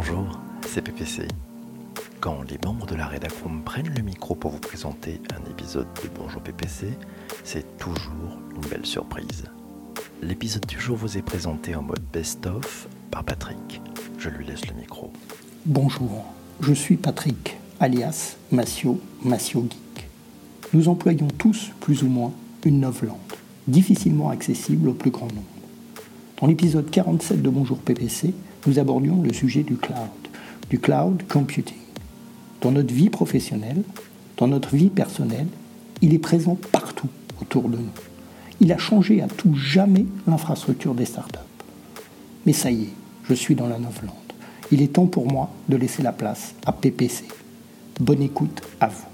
Bonjour, c'est PPCI. Quand les membres de la rédaction prennent le micro pour vous présenter un épisode de Bonjour PPC, c'est toujours une belle surprise. L'épisode du jour vous est présenté en mode best-of par Patrick. Je lui laisse le micro. Bonjour, je suis Patrick, alias Massio, Massio Geek. Nous employons tous, plus ou moins, une novlangue, difficilement accessible au plus grand nombre. Dans l'épisode 47 de Bonjour PPC, nous abordions le sujet du cloud, du cloud computing. Dans notre vie professionnelle, dans notre vie personnelle, il est présent partout autour de nous. Il a changé à tout jamais l'infrastructure des startups. Mais ça y est, je suis dans la Novlande. Il est temps pour moi de laisser la place à PPC. Bonne écoute à vous.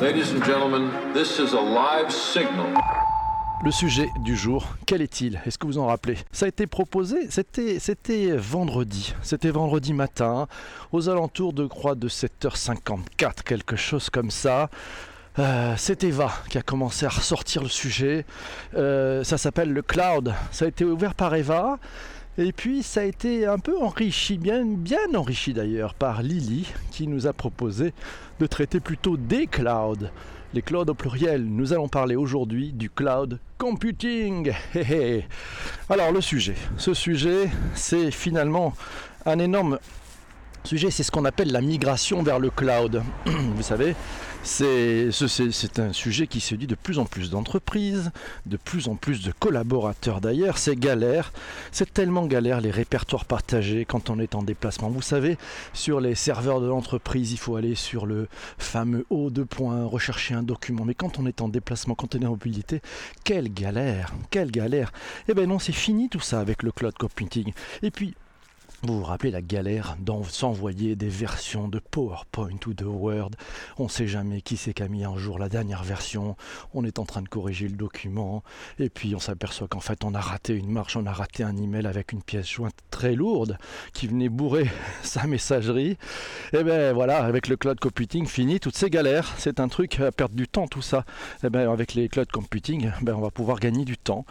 Ladies and gentlemen, this is a live signal. Le sujet du jour, quel est-il? Est-ce que vous en rappelez? Ça a été proposé, c'était, vendredi. C'était vendredi matin, aux alentours de croix de 7h54, quelque chose comme ça. Euh, c'est Eva qui a commencé à ressortir le sujet. Euh, ça s'appelle le cloud. Ça a été ouvert par Eva. Et puis ça a été un peu enrichi, bien, bien enrichi d'ailleurs, par Lily qui nous a proposé de traiter plutôt des clouds les clouds au pluriel. Nous allons parler aujourd'hui du cloud computing. Alors le sujet, ce sujet, c'est finalement un énorme sujet, c'est ce qu'on appelle la migration vers le cloud. Vous savez, c'est un sujet qui se dit de plus en plus d'entreprises, de plus en plus de collaborateurs d'ailleurs. C'est galère, c'est tellement galère les répertoires partagés quand on est en déplacement. Vous savez, sur les serveurs de l'entreprise, il faut aller sur le fameux haut de points, rechercher un document. Mais quand on est en déplacement, quand on est en mobilité, quelle galère, quelle galère. Eh bien non, c'est fini tout ça avec le cloud computing. Et puis, vous vous rappelez la galère s'envoyer des versions de PowerPoint ou de Word On ne sait jamais qui c'est qui a mis un jour la dernière version. On est en train de corriger le document et puis on s'aperçoit qu'en fait on a raté une marche, on a raté un email avec une pièce jointe très lourde qui venait bourrer sa messagerie. Et ben voilà, avec le cloud computing, fini toutes ces galères. C'est un truc à perdre du temps tout ça. Et ben avec les cloud computing, ben on va pouvoir gagner du temps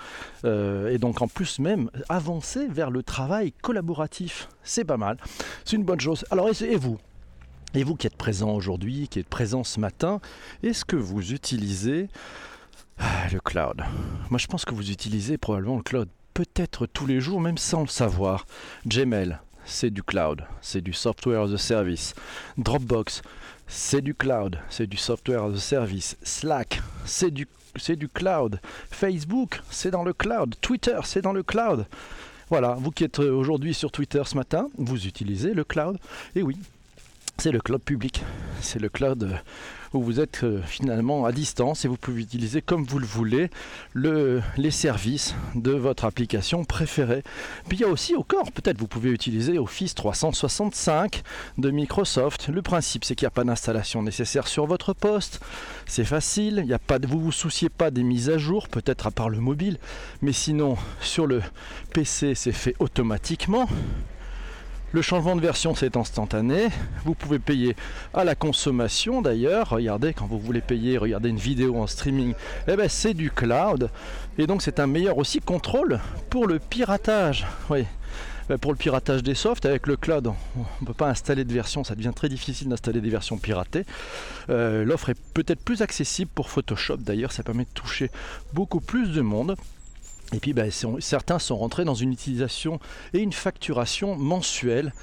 euh, et donc en plus même avancer vers le travail collaboratif c'est pas mal, c'est une bonne chose. Alors et vous? Et vous qui êtes présent aujourd'hui, qui êtes présent ce matin, est-ce que vous utilisez ah, le cloud? Moi je pense que vous utilisez probablement le cloud peut-être tous les jours, même sans le savoir. Gmail, c'est du cloud, c'est du software as a service. Dropbox, c'est du cloud, c'est du software as a service. Slack, c'est du, c'est du cloud. Facebook, c'est dans le cloud. Twitter, c'est dans le cloud. Voilà, vous qui êtes aujourd'hui sur Twitter ce matin, vous utilisez le cloud. Et oui, c'est le cloud public. C'est le cloud euh, où vous êtes euh, finalement à distance et vous pouvez utiliser comme vous le voulez le, les services de votre application préférée. Puis il y a aussi au corps, peut-être vous pouvez utiliser Office 365 de Microsoft. Le principe c'est qu'il n'y a pas d'installation nécessaire sur votre poste. C'est facile, a pas, vous ne vous souciez pas des mises à jour, peut-être à part le mobile, mais sinon sur le PC c'est fait automatiquement. Le changement de version, c'est instantané. Vous pouvez payer à la consommation d'ailleurs. Regardez, quand vous voulez payer, regardez une vidéo en streaming, eh ben, c'est du cloud. Et donc, c'est un meilleur aussi contrôle pour le piratage. Oui. Ben, pour le piratage des softs, avec le cloud, on ne peut pas installer de version, ça devient très difficile d'installer des versions piratées. Euh, l'offre est peut-être plus accessible pour Photoshop d'ailleurs, ça permet de toucher beaucoup plus de monde. Et puis ben, certains sont rentrés dans une utilisation et une facturation mensuelle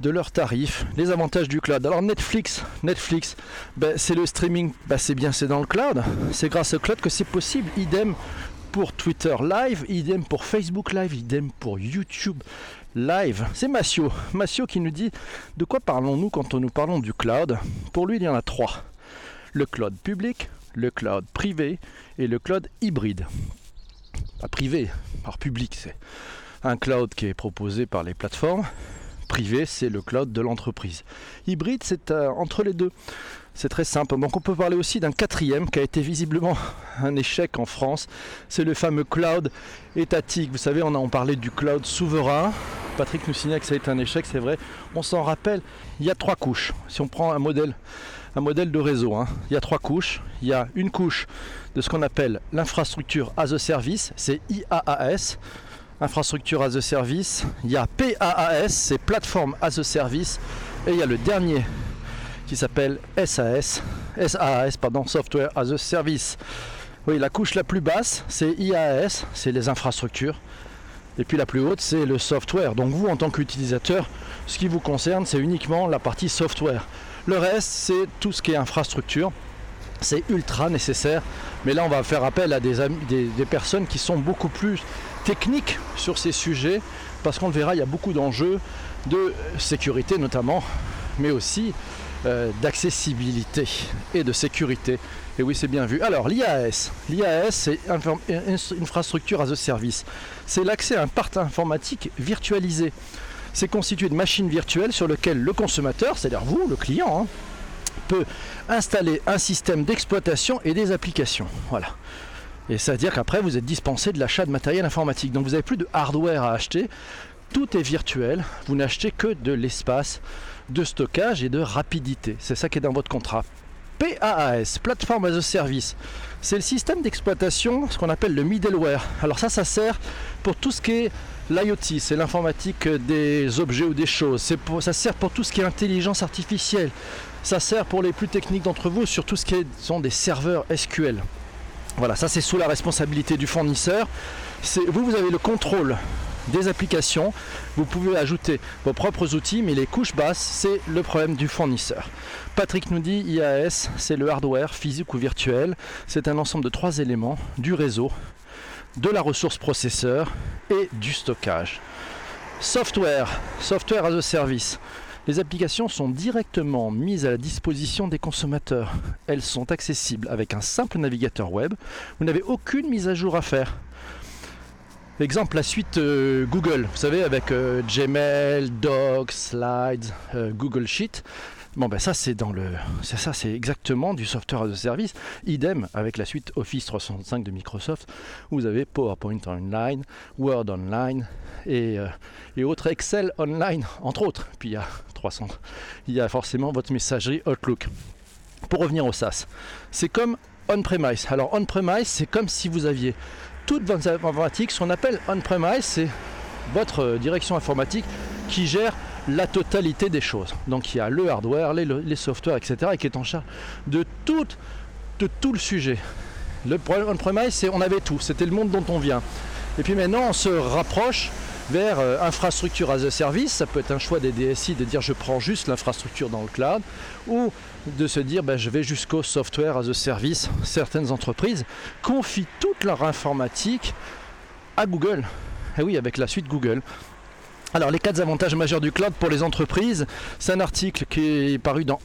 de leurs tarifs, les avantages du cloud. Alors Netflix, Netflix, ben, c'est le streaming, ben, c'est bien, c'est dans le cloud. C'est grâce au cloud que c'est possible. Idem pour Twitter Live, idem pour Facebook Live, idem pour YouTube Live. C'est Massio, Massio qui nous dit de quoi parlons-nous quand nous parlons du cloud? Pour lui, il y en a trois. Le cloud public, le cloud privé et le cloud hybride pas privé, par public. C'est un cloud qui est proposé par les plateformes. Privé, c'est le cloud de l'entreprise. Hybride, c'est euh, entre les deux. C'est très simple. Donc on peut parler aussi d'un quatrième qui a été visiblement un échec en France. C'est le fameux cloud étatique. Vous savez, on a parlé du cloud souverain. Patrick nous signale que ça a été un échec, c'est vrai. On s'en rappelle. Il y a trois couches. Si on prend un modèle, un modèle de réseau, hein, il y a trois couches. Il y a une couche de ce qu'on appelle l'infrastructure as a service, c'est IaaS. infrastructure as a service. Il y a PAAS, c'est Platform as a Service. Et il y a le dernier qui s'appelle SAS, SaaS, pardon, Software as a Service. Oui, la couche la plus basse, c'est IaaS, c'est les infrastructures. Et puis la plus haute, c'est le software. Donc vous, en tant qu'utilisateur, ce qui vous concerne, c'est uniquement la partie software. Le reste, c'est tout ce qui est infrastructure. C'est ultra nécessaire. Mais là, on va faire appel à des, personnes qui sont beaucoup plus techniques sur ces sujets. Parce qu'on le verra, il y a beaucoup d'enjeux de sécurité notamment, mais aussi euh, d'accessibilité et de sécurité. Et oui, c'est bien vu. Alors, l'IAS. L'IAS, c'est Infrastructure as a Service. C'est l'accès à un parc informatique virtualisé. C'est constitué de machines virtuelles sur lesquelles le consommateur, c'est-à-dire vous, le client, hein, peut installer un système d'exploitation et des applications. Voilà. Et c'est-à-dire qu'après, vous êtes dispensé de l'achat de matériel informatique. Donc, vous n'avez plus de hardware à acheter. Tout est virtuel. Vous n'achetez que de l'espace de stockage et de rapidité. C'est ça qui est dans votre contrat. PAAS, Platform as a Service, c'est le système d'exploitation, ce qu'on appelle le middleware. Alors ça, ça sert pour tout ce qui est l'IoT, c'est l'informatique des objets ou des choses. Ça sert pour tout ce qui est intelligence artificielle. Ça sert pour les plus techniques d'entre vous sur tout ce qui sont des serveurs SQL. Voilà, ça c'est sous la responsabilité du fournisseur. Vous, vous avez le contrôle des applications. Vous pouvez ajouter vos propres outils, mais les couches basses, c'est le problème du fournisseur. Patrick nous dit IAS, c'est le hardware physique ou virtuel. C'est un ensemble de trois éléments du réseau, de la ressource processeur et du stockage. Software, software as a service. Les applications sont directement mises à la disposition des consommateurs. Elles sont accessibles avec un simple navigateur web. Vous n'avez aucune mise à jour à faire. Exemple, la suite euh, Google, vous savez, avec euh, Gmail, Docs, Slides, euh, Google Sheet. Bon ben ça c'est dans le c'est ça c'est exactement du software as a service. Idem avec la suite Office 365 de Microsoft. Vous avez PowerPoint Online, Word Online et, et autres Excel Online entre autres. Puis il y a 300. Il y a forcément votre messagerie Outlook. Pour revenir au SaaS, c'est comme on-premise. Alors on-premise, c'est comme si vous aviez toute votre informatique, ce qu'on appelle on-premise, c'est votre euh, direction informatique qui gère la totalité des choses. Donc il y a le hardware, les, softwares, etc. et qui est en charge de tout, de tout le sujet. Le problème on-premise, c'est on avait tout, c'était le monde dont on vient. Et puis maintenant, on se rapproche vers euh, infrastructure as a service. Ça peut être un choix des DSI de dire je prends juste l'infrastructure dans le cloud ou de se dire ben, je vais jusqu'au software as a service. Certaines entreprises confient toute leur informatique à Google. Et eh oui, avec la suite Google. Alors les quatre avantages majeurs du cloud pour les entreprises, c'est un article qui est paru dans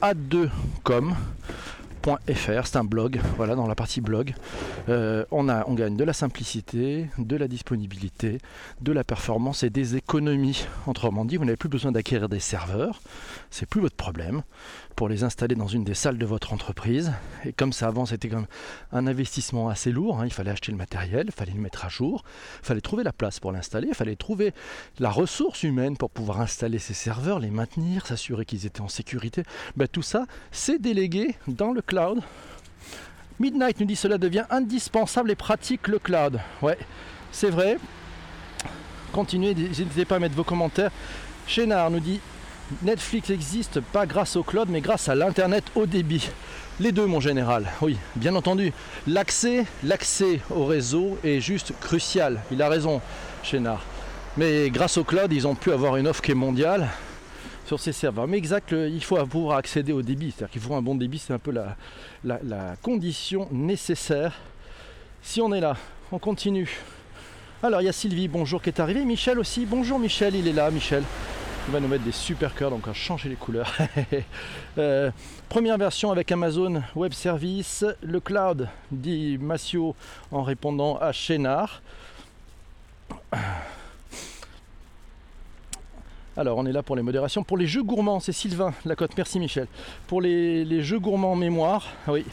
ad2com c'est un blog, voilà, dans la partie blog. Euh, on, a, on gagne de la simplicité, de la disponibilité, de la performance et des économies. Autrement dit, vous n'avez plus besoin d'acquérir des serveurs, c'est plus votre problème pour les installer dans une des salles de votre entreprise. Et comme ça avant, c'était comme un investissement assez lourd. Hein. Il fallait acheter le matériel, il fallait le mettre à jour, il fallait trouver la place pour l'installer, il fallait trouver la ressource humaine pour pouvoir installer ces serveurs, les maintenir, s'assurer qu'ils étaient en sécurité. Ben, tout ça, c'est délégué dans le Midnight nous dit cela devient indispensable et pratique le cloud. Ouais, c'est vrai. Continuez, n'hésitez pas à mettre vos commentaires. Chénard nous dit Netflix existe pas grâce au cloud, mais grâce à l'internet haut débit. Les deux, mon général. Oui, bien entendu. L'accès, l'accès au réseau est juste crucial. Il a raison, Chénard. Mais grâce au cloud, ils ont pu avoir une offre qui est mondiale sur ces serveurs. Mais exact, il faut pouvoir accéder au débit. C'est-à-dire qu'il faut un bon débit, c'est un peu la, la condition nécessaire. Si on est là, on continue. Alors il y a Sylvie, bonjour, qui est arrivée. Michel aussi, bonjour Michel, il est là, Michel. Il va nous mettre des super cœurs, donc on va changer les couleurs. Euh, première version avec Amazon Web Service, le cloud, dit Massio en répondant à Chénard. Alors on est là pour les modérations. Pour les jeux gourmands, c'est Sylvain Lacotte, merci Michel. Pour les, jeux gourmands mémoire, oui,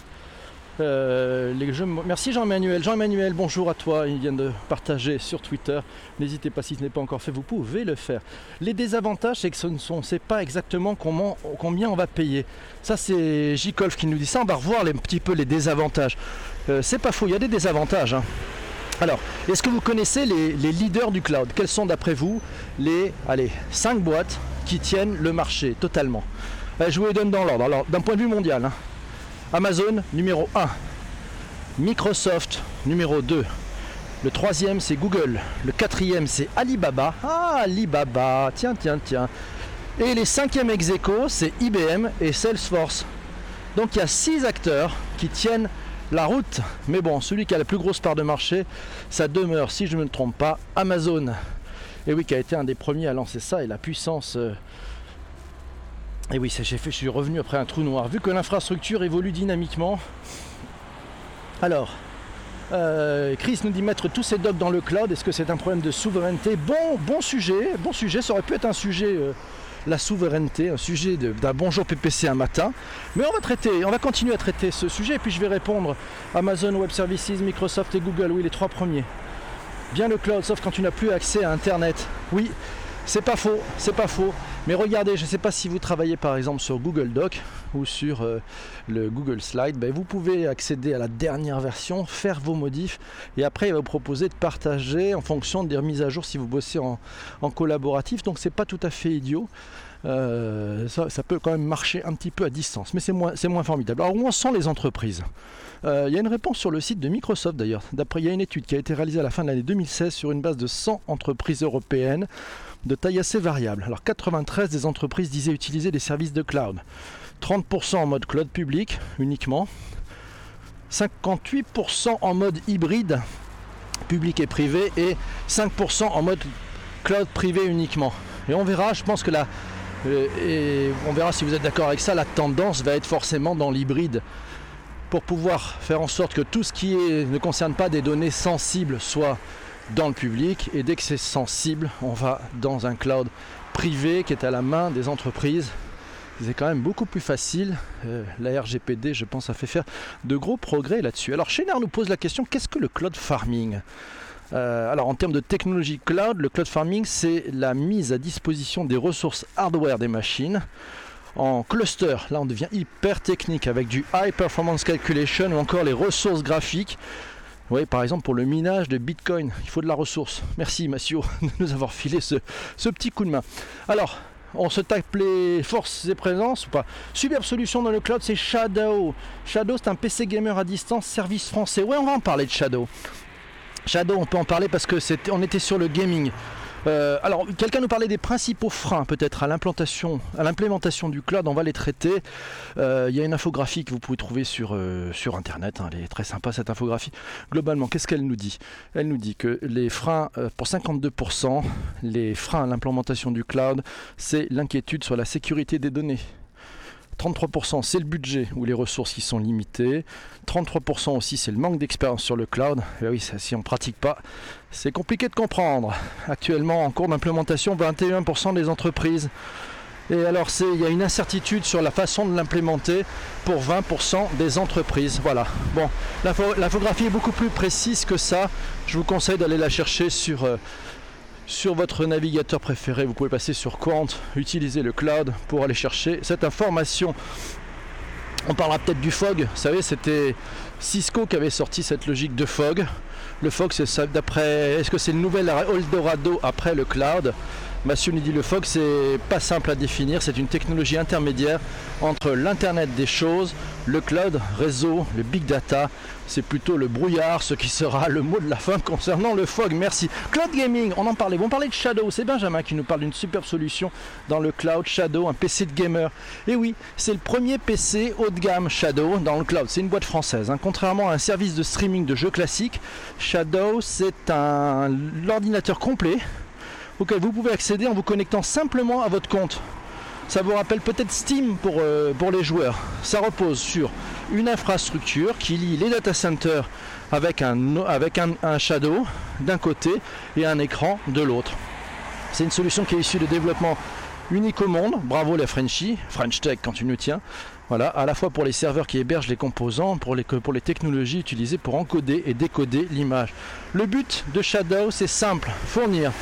euh, les jeux... Merci Jean-Emmanuel. Jean-Emmanuel, bonjour à toi. Il vient de partager sur Twitter. N'hésitez pas si ce n'est pas encore fait, vous pouvez le faire. Les désavantages, c'est que ce ne sont, c'est pas exactement combien on va payer. Ça, c'est J-Colf qui nous dit ça. On va revoir un petit peu les désavantages. Euh, c'est pas faux, il y a des désavantages. Hein. Alors, est-ce que vous connaissez les, leaders du cloud? Quelles sont d'après vous les allez, 5 boîtes qui tiennent le marché totalement? Euh, Je vous les donne dans l'ordre. Alors, d'un point de vue mondial, hein. Amazon numéro 1, Microsoft numéro 2, le troisième c'est Google, le quatrième c'est Alibaba. Ah, Alibaba, tiens, tiens, tiens. Et les cinquièmes ex c'est IBM et Salesforce. Donc il y a six acteurs qui tiennent la route. Mais bon, celui qui a la plus grosse part de marché, ça demeure, si je ne me trompe pas, Amazon. Et oui, qui a été un des premiers à lancer ça et la puissance. euh, Et oui, j'ai fait, je suis revenu après un trou noir. Vu que l'infrastructure évolue dynamiquement. Alors, euh, Chris nous dit mettre tous ces docs dans le cloud. Est-ce que c'est un problème de souveraineté? Bon, bon sujet, bon sujet. Ça aurait pu être un sujet, euh, la souveraineté, un sujet d'un bonjour PPC un matin. Mais on va traiter, on va continuer à traiter ce sujet. Et puis je vais répondre Amazon Web Services, Microsoft et Google. Oui, les trois premiers. Bien le cloud, sauf quand tu n'as plus accès à Internet. Oui, c'est pas faux, c'est pas faux. Mais regardez, je ne sais pas si vous travaillez par exemple sur Google Doc ou sur euh, le Google Slide, ben, vous pouvez accéder à la dernière version, faire vos modifs et après il va vous proposer de partager en fonction des remises à jour si vous bossez en, collaboratif. Donc c'est pas tout à fait idiot. Euh, ça, peut quand même marcher un petit peu à distance, mais c'est moins, c'est moins formidable. Alors où en sont les entreprises? Euh, Il y a une réponse sur le site de Microsoft d'ailleurs. D'après, il y a une étude qui a été réalisée à la fin de l'année 2016 sur une base de 100 entreprises européennes de taille assez variable. Alors 93 des entreprises disaient utiliser des services de cloud. 30% en mode cloud public uniquement. 58% en mode hybride, public et privé, et 5% en mode cloud privé uniquement. Et on verra, je pense que là, et on verra si vous êtes d'accord avec ça, la tendance va être forcément dans l'hybride pour pouvoir faire en sorte que tout ce qui ne concerne pas des données sensibles soit dans le public et dès que c'est sensible, on va dans un cloud privé qui est à la main des entreprises. C'est quand même beaucoup plus facile. Euh, la RGPD, je pense, a fait faire de gros progrès là-dessus. Alors, Chénard nous pose la question qu'est-ce que le cloud farming? Euh, alors en termes de technologie cloud, le cloud farming c'est la mise à disposition des ressources hardware des machines en cluster. Là on devient hyper technique avec du high performance calculation ou encore les ressources graphiques. Oui, par exemple pour le minage de Bitcoin, il faut de la ressource. Merci Massio de nous avoir filé ce, petit coup de main. Alors, on se tape les forces et présences ou pas? Superbe solution dans le cloud, c'est Shadow. Shadow, c'est un PC gamer à distance, service français. Ouais, on va en parler de Shadow. Shadow, on peut en parler parce que c'était, on était sur le gaming. Euh, alors, quelqu'un nous parlait des principaux freins peut-être à l'implantation, l'implémentation du cloud. On va les traiter. Euh, Il y a une infographie que vous pouvez trouver sur, euh, internet. hein. Elle est très sympa cette infographie. Globalement, qu'est-ce qu'elle nous dit? Elle nous dit que les freins, pour 52%, les freins à l'implémentation du cloud, c'est l'inquiétude sur la sécurité des données. 33% c'est le budget ou les ressources qui sont limitées. 33% aussi c'est le manque d'expérience sur le cloud. Et oui, ça, si on ne pratique pas, c'est compliqué de comprendre. Actuellement en cours d'implémentation, 21% des entreprises. Et alors il y a une incertitude sur la façon de l'implémenter pour 20% des entreprises. Voilà. Bon, l'info- l'infographie est beaucoup plus précise que ça. Je vous conseille d'aller la chercher sur euh, sur votre navigateur préféré. Vous pouvez passer sur Quant, utiliser le cloud pour aller chercher cette information. On parlera peut-être du fog. Vous savez, c'était Cisco qui avait sorti cette logique de fog. Le fog, c'est ça d'après. Est-ce que c'est le nouvel Eldorado après le cloud? Mathieu nous dit le fog, c'est pas simple à définir. C'est une technologie intermédiaire entre l'Internet des choses, le cloud, réseau, le big data. C'est plutôt le brouillard, ce qui sera le mot de la fin concernant le fog. Merci. Cloud gaming, on en parlait. On parlait de Shadow. C'est Benjamin qui nous parle d'une superbe solution dans le cloud Shadow, un PC de gamer. Et oui, c'est le premier PC haut de gamme Shadow dans le cloud. C'est une boîte française. hein. Contrairement à un service de streaming de jeux classiques, Shadow, c'est un l'ordinateur complet auquel vous pouvez accéder en vous connectant simplement à votre compte. Ça vous rappelle peut-être Steam pour, euh, pour les joueurs. Ça repose sur une infrastructure qui lie les data centers avec un shadow d'un côté et un écran de l'autre. C'est une solution qui est issue de développement unique au monde. Bravo la Frenchie, French Tech quand tu nous tiens. Voilà, à la fois pour les serveurs qui hébergent les composants, pour les, pour les technologies utilisées pour encoder et décoder l'image. Le but de Shadow, c'est simple, fournir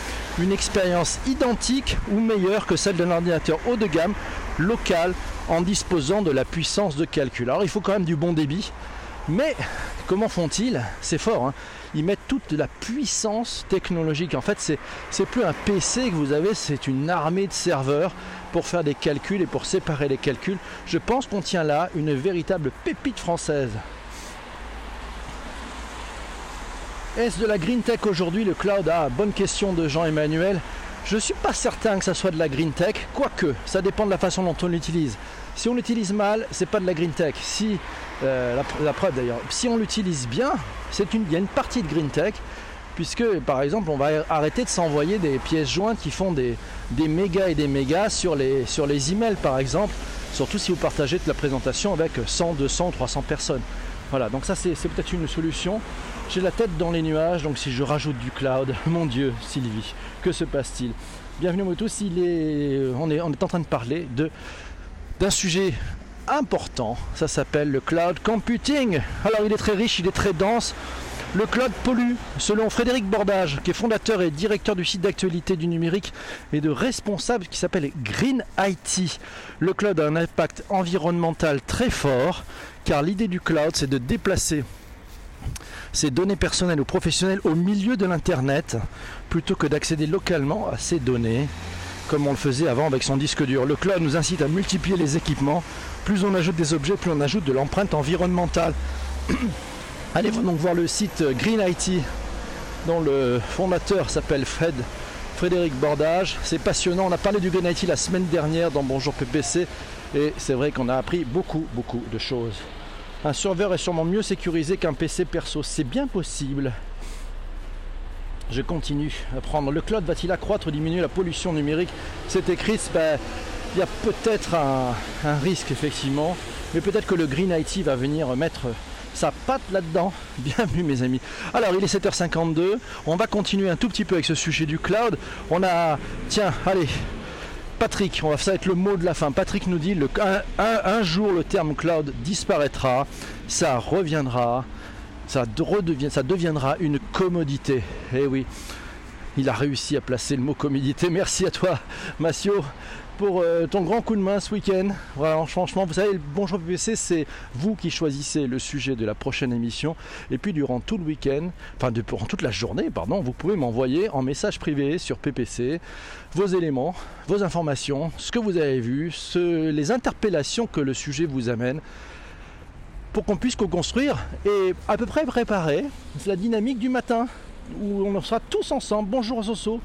une expérience identique ou meilleure que celle d'un ordinateur haut de gamme, local, en disposant de la puissance de calcul. Alors il faut quand même du bon débit, mais comment font-ils? C'est fort, hein ils mettent toute la puissance technologique. En fait, c'est, c'est plus un PC que vous avez, c'est une armée de serveurs pour faire des calculs et pour séparer les calculs. Je pense qu'on tient là une véritable pépite française. Est-ce de la green tech aujourd'hui le cloud? Ah, bonne question de Jean-Emmanuel. Je ne suis pas certain que ça soit de la green tech, quoique ça dépend de la façon dont on l'utilise. Si on l'utilise mal, c'est pas de la green tech. Si euh, la, preuve d'ailleurs, si on l'utilise bien, il y a une partie de green tech, puisque par exemple on va arrêter de s'envoyer des pièces jointes qui font des, des mégas et des mégas sur les, sur les emails par exemple, surtout si vous partagez la présentation avec 100, 200, 300 personnes. Voilà, donc ça c'est peut-être une solution. J'ai la tête dans les nuages, donc si je rajoute du cloud, mon Dieu, Sylvie, que se passe-t-il? Bienvenue à tous, il est, on, est, en train de parler de, d'un sujet important, ça s'appelle le cloud computing. Alors il est très riche, il est très dense. Le cloud pollue, selon Frédéric Bordage, qui est fondateur et directeur du site d'actualité du numérique et de responsable qui s'appelle Green IT. Le cloud a un impact environnemental très fort, car l'idée du cloud, c'est de déplacer ces données personnelles ou professionnelles au milieu de l'Internet, plutôt que d'accéder localement à ces données, comme on le faisait avant avec son disque dur. Le cloud nous incite à multiplier les équipements. Plus on ajoute des objets, plus on ajoute de l'empreinte environnementale. Allez donc voir le site Green IT, dont le fondateur s'appelle Fred, Frédéric Bordage. C'est passionnant. On a parlé du Green IT la semaine dernière dans Bonjour PPC. Et c'est vrai qu'on a appris beaucoup, beaucoup de choses. Un serveur est sûrement mieux sécurisé qu'un PC perso. C'est bien possible. Je continue à prendre. Le cloud va-t-il accroître ou diminuer la pollution numérique? C'est écrit, il y a peut-être un, risque effectivement, mais peut-être que le Green IT va venir mettre sa patte là-dedans. Bienvenue mes amis. Alors il est 7h52, on va continuer un tout petit peu avec ce sujet du cloud. On a, tiens, allez, Patrick, on va, ça va être le mot de la fin. Patrick nous dit un, jour le terme cloud disparaîtra, ça reviendra, ça, deviendra une commodité. Eh oui, il a réussi à placer le mot commodité. Merci à toi, Massio pour euh, ton grand coup de main ce week-end. Franchement, vous savez, le Bonjour PPC, c'est vous qui choisissez le sujet de la prochaine émission. Et puis durant tout le week-end, enfin durant toute la journée, pardon, vous pouvez m'envoyer en message privé sur PPC vos éléments, vos informations, ce que vous avez vu, les interpellations que le sujet vous amène pour qu'on puisse co-construire et à peu près préparer la dynamique du matin où on sera tous ensemble. Bonjour Soso.